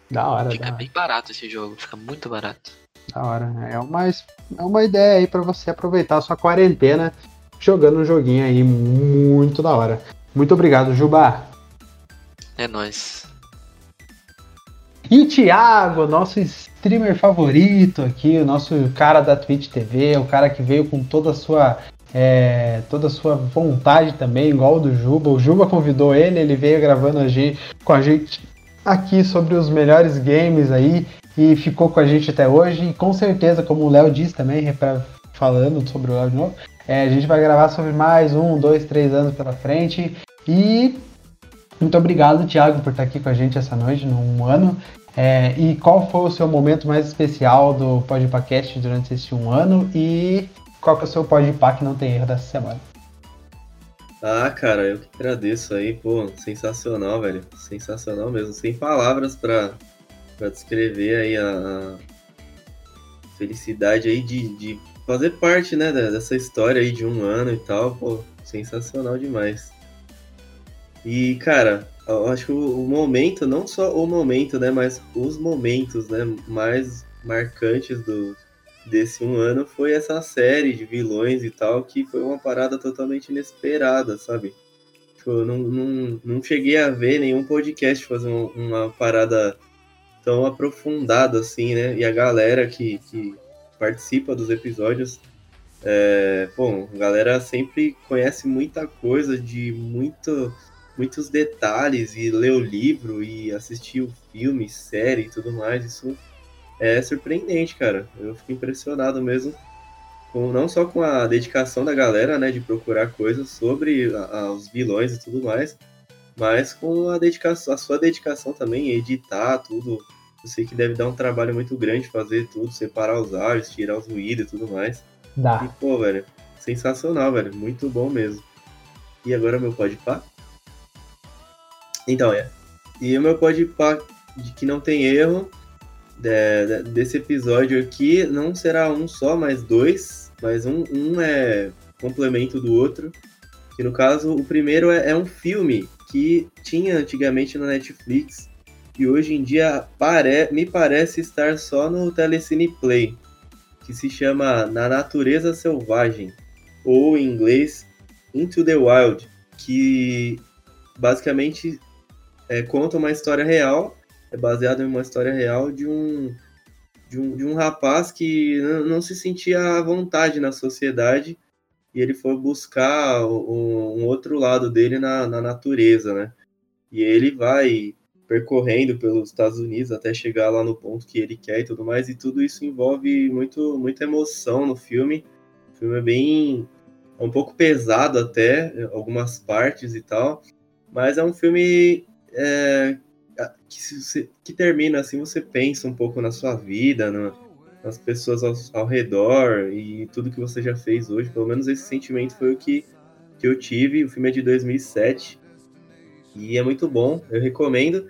Da hora, Fica da bem barato esse jogo, fica muito barato. Da hora. É uma, é uma ideia aí para você aproveitar a sua quarentena jogando um joguinho aí muito da hora. Muito obrigado, Jubá. É nóis. E Thiago, nosso streamer favorito aqui, o nosso cara da Twitch TV, o cara que veio com toda a sua é, toda a sua vontade também, igual o do Juba. O Juba convidou ele, ele veio gravando com a gente aqui sobre os melhores games aí e ficou com a gente até hoje. E com certeza, como o Léo disse também, falando sobre o Léo de novo, é, a gente vai gravar sobre mais um, dois, três anos pela frente. E muito obrigado, Thiago, por estar aqui com a gente essa noite, num ano. É, e qual foi o seu momento mais especial do Podpacast durante esse um ano? E qual que é o seu Podpah que não tem erro dessa semana? Ah, cara, eu que agradeço aí, pô, sensacional, velho. Sensacional mesmo. Sem palavras para descrever aí a, a, felicidade aí de, de fazer parte, né, dessa história aí de um ano e tal, pô, sensacional demais. E, cara, eu acho que o, o momento, não só o momento, né, mas os momentos, né, mais marcantes do, desse um ano foi essa série de vilões e tal, que foi uma parada totalmente inesperada, sabe? Tipo, eu não, não, não cheguei a ver nenhum podcast fazer uma, uma parada tão aprofundada assim, né? E a galera que, que participa dos episódios, é, bom, a galera sempre conhece muita coisa de muito muitos detalhes e ler o livro e assistir o filme, série e tudo mais, isso é surpreendente, cara. Eu fico impressionado mesmo, com, não só com a dedicação da galera, né, de procurar coisas sobre a, a, os vilões e tudo mais, mas com a dedicação, a sua dedicação também, editar tudo. Eu sei que deve dar um trabalho muito grande fazer tudo, separar os áudios, tirar os ruídos e tudo mais. Dá. E, pô, velho, sensacional, velho. Muito bom mesmo. E agora meu pode pá? Então, é. E o meu pode pá de que não tem erro de, de, desse episódio aqui não será um só, mas dois. Mas um, um é complemento do outro. Que no caso, o primeiro é, é um filme que tinha antigamente na Netflix e hoje em dia pare, me parece estar só no Telecine Play, que se chama Na Natureza Selvagem, ou em inglês Into the Wild, que basicamente é, conta uma história real, é baseado em uma história real de um, de um, de um rapaz que não, não se sentia à vontade na sociedade e ele foi buscar um, um outro lado dele na, na natureza, né? E ele vai percorrendo pelos Estados Unidos até chegar lá no ponto que ele quer e tudo mais, e tudo isso envolve muito, muita emoção no filme. O filme é bem. é um pouco pesado até, algumas partes e tal, mas é um filme é, que, você, que, termina assim, você pensa um pouco na sua vida, no, nas pessoas ao, ao, redor e tudo que você já fez hoje. Pelo menos esse sentimento foi o que, que eu tive. O filme é de 2007 e é muito bom, eu recomendo.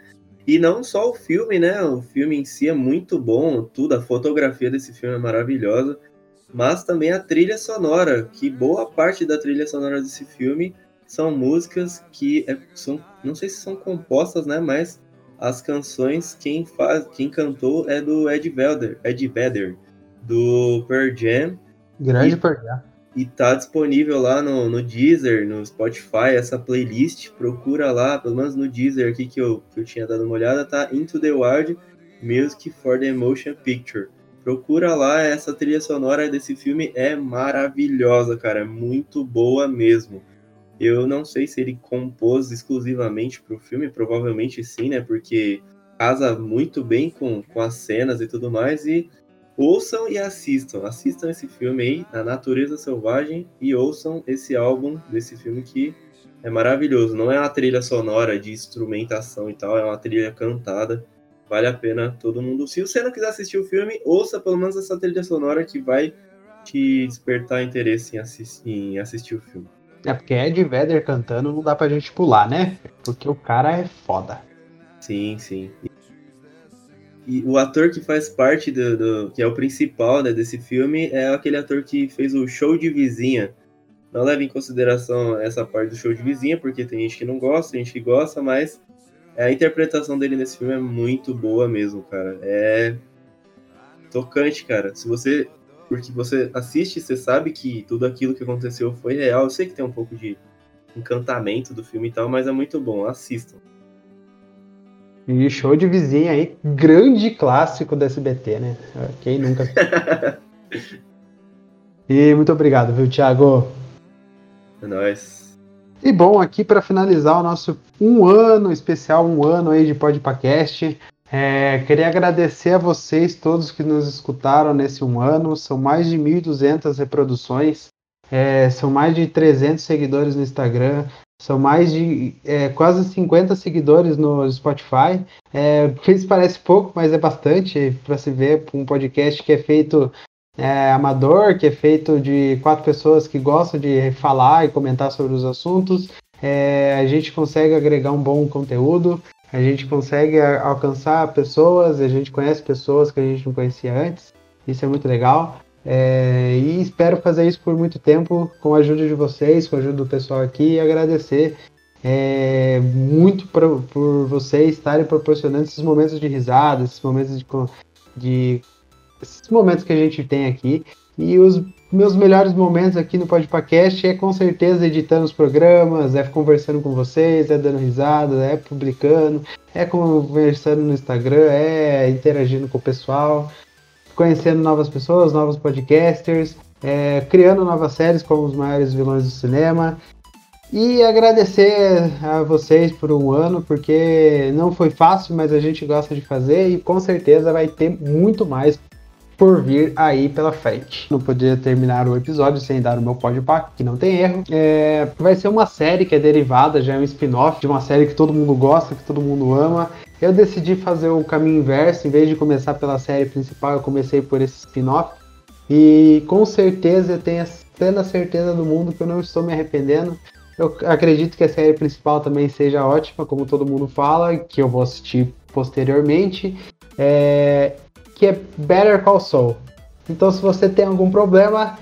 E não só o filme, né? O filme em si é muito bom, tudo, a fotografia desse filme é maravilhosa, mas também a trilha sonora, que boa parte da trilha sonora desse filme são músicas que é, são, não sei se são compostas, né? Mas as canções quem faz, quem cantou é do Ed Vedder, Ed Vedder, do Pearl Jam. Grande Pearl Jam e tá disponível lá no, no Deezer, no Spotify, essa playlist. Procura lá, pelo menos no Deezer aqui que eu, que eu tinha dado uma olhada, tá Into the Wild Music for the Motion Picture. Procura lá, essa trilha sonora desse filme é maravilhosa, cara, é muito boa mesmo. Eu não sei se ele compôs exclusivamente para o filme, provavelmente sim, né? Porque casa muito bem com, com as cenas e tudo mais. E ouçam e assistam. Assistam esse filme aí, A Natureza Selvagem, e ouçam esse álbum desse filme que é maravilhoso. Não é uma trilha sonora de instrumentação e tal, é uma trilha cantada. Vale a pena todo mundo. Se você não quiser assistir o filme, ouça pelo menos essa trilha sonora que vai te despertar interesse em assistir, em assistir o filme. É porque Ed Vedder cantando não dá pra gente pular, né? Porque o cara é foda. Sim, sim. E o ator que faz parte do, do que é o principal né, desse filme é aquele ator que fez o show de vizinha. Não leva em consideração essa parte do show de vizinha, porque tem gente que não gosta, tem gente que gosta, mas a interpretação dele nesse filme é muito boa mesmo, cara. É tocante, cara. Se você. Porque você assiste, você sabe que tudo aquilo que aconteceu foi real. Eu sei que tem um pouco de encantamento do filme e tal, mas é muito bom. Assistam. E show de vizinha aí, grande clássico da SBT, né? Quem nunca. [LAUGHS] e muito obrigado, viu, Thiago? É nóis. E bom, aqui para finalizar o nosso um ano especial, um ano aí de podcast. É, queria agradecer a vocês todos que nos escutaram nesse um ano. São mais de 1.200 reproduções, é, são mais de 300 seguidores no Instagram, são mais de é, quase 50 seguidores no Spotify. É, parece pouco, mas é bastante para se ver um podcast que é feito é, amador, que é feito de quatro pessoas que gostam de falar e comentar sobre os assuntos. É, a gente consegue agregar um bom conteúdo, a gente consegue alcançar pessoas, a gente conhece pessoas que a gente não conhecia antes. Isso é muito legal. É, e espero fazer isso por muito tempo, com a ajuda de vocês, com a ajuda do pessoal aqui, e agradecer é, muito por, por vocês estarem proporcionando esses momentos de risada, esses momentos de, de, esses momentos que a gente tem aqui. E os meus melhores momentos aqui no Podpacast é com certeza editando os programas, é conversando com vocês, é dando risada, é publicando, é conversando no Instagram, é interagindo com o pessoal conhecendo novas pessoas, novos podcasters, é, criando novas séries como os maiores vilões do cinema. E agradecer a vocês por um ano, porque não foi fácil, mas a gente gosta de fazer e com certeza vai ter muito mais por vir aí pela frente. Não podia terminar o episódio sem dar o meu podpack, que não tem erro. É, vai ser uma série que é derivada, já é um spin-off de uma série que todo mundo gosta, que todo mundo ama. Eu decidi fazer o caminho inverso, em vez de começar pela série principal, eu comecei por esse spin-off. E com certeza eu tenho a plena certeza do mundo que eu não estou me arrependendo. Eu acredito que a série principal também seja ótima, como todo mundo fala, que eu vou assistir posteriormente. É, que é Better Call Saul. Então, se você tem algum problema,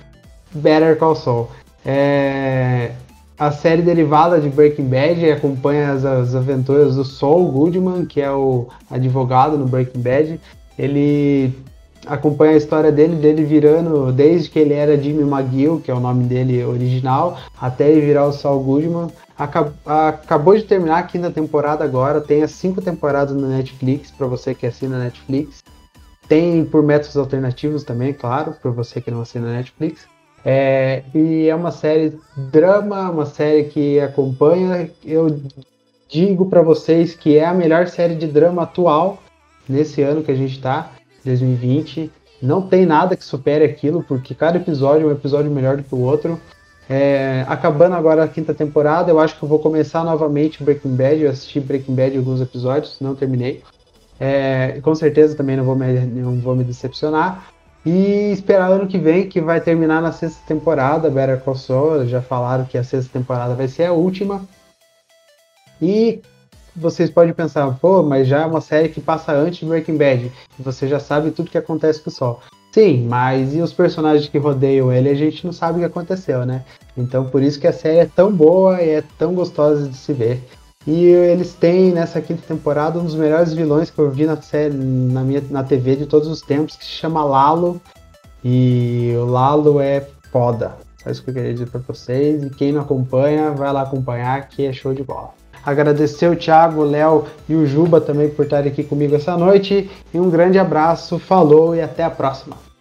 Better Call Saul. É... A série derivada de Breaking Bad acompanha as, as, aventuras do Saul Goodman, que é o advogado no Breaking Bad. Ele acompanha a história dele, dele virando, desde que ele era Jimmy McGill, que é o nome dele original, até ele virar o Saul Goodman. Acab acabou de terminar a quinta temporada agora, tem as cinco temporadas no Netflix, para você que assina Netflix. Tem por métodos alternativos também, claro, para você que não assina Netflix. É, e é uma série drama, uma série que acompanha. Eu digo para vocês que é a melhor série de drama atual nesse ano que a gente está, 2020. Não tem nada que supere aquilo, porque cada episódio é um episódio melhor do que o outro. É, acabando agora a quinta temporada, eu acho que eu vou começar novamente Breaking Bad. Eu assisti Breaking Bad alguns episódios, não terminei. É, com certeza também não vou, me, não vou me decepcionar. E esperar ano que vem, que vai terminar na sexta temporada, Better Call Saul. Já falaram que a sexta temporada vai ser a última. E vocês podem pensar, pô, mas já é uma série que passa antes de Breaking Bad. E você já sabe tudo que acontece com o Sol. Sim, mas e os personagens que rodeiam ele, a gente não sabe o que aconteceu, né? Então por isso que a série é tão boa e é tão gostosa de se ver. E eles têm nessa quinta temporada um dos melhores vilões que eu vi na série, na minha na TV de todos os tempos, que se chama Lalo. E o Lalo é foda. Só isso que eu queria dizer para vocês. E quem não acompanha, vai lá acompanhar, que é show de bola. Agradecer o Thiago, o Léo e o Juba também por estarem aqui comigo essa noite. E um grande abraço, falou e até a próxima.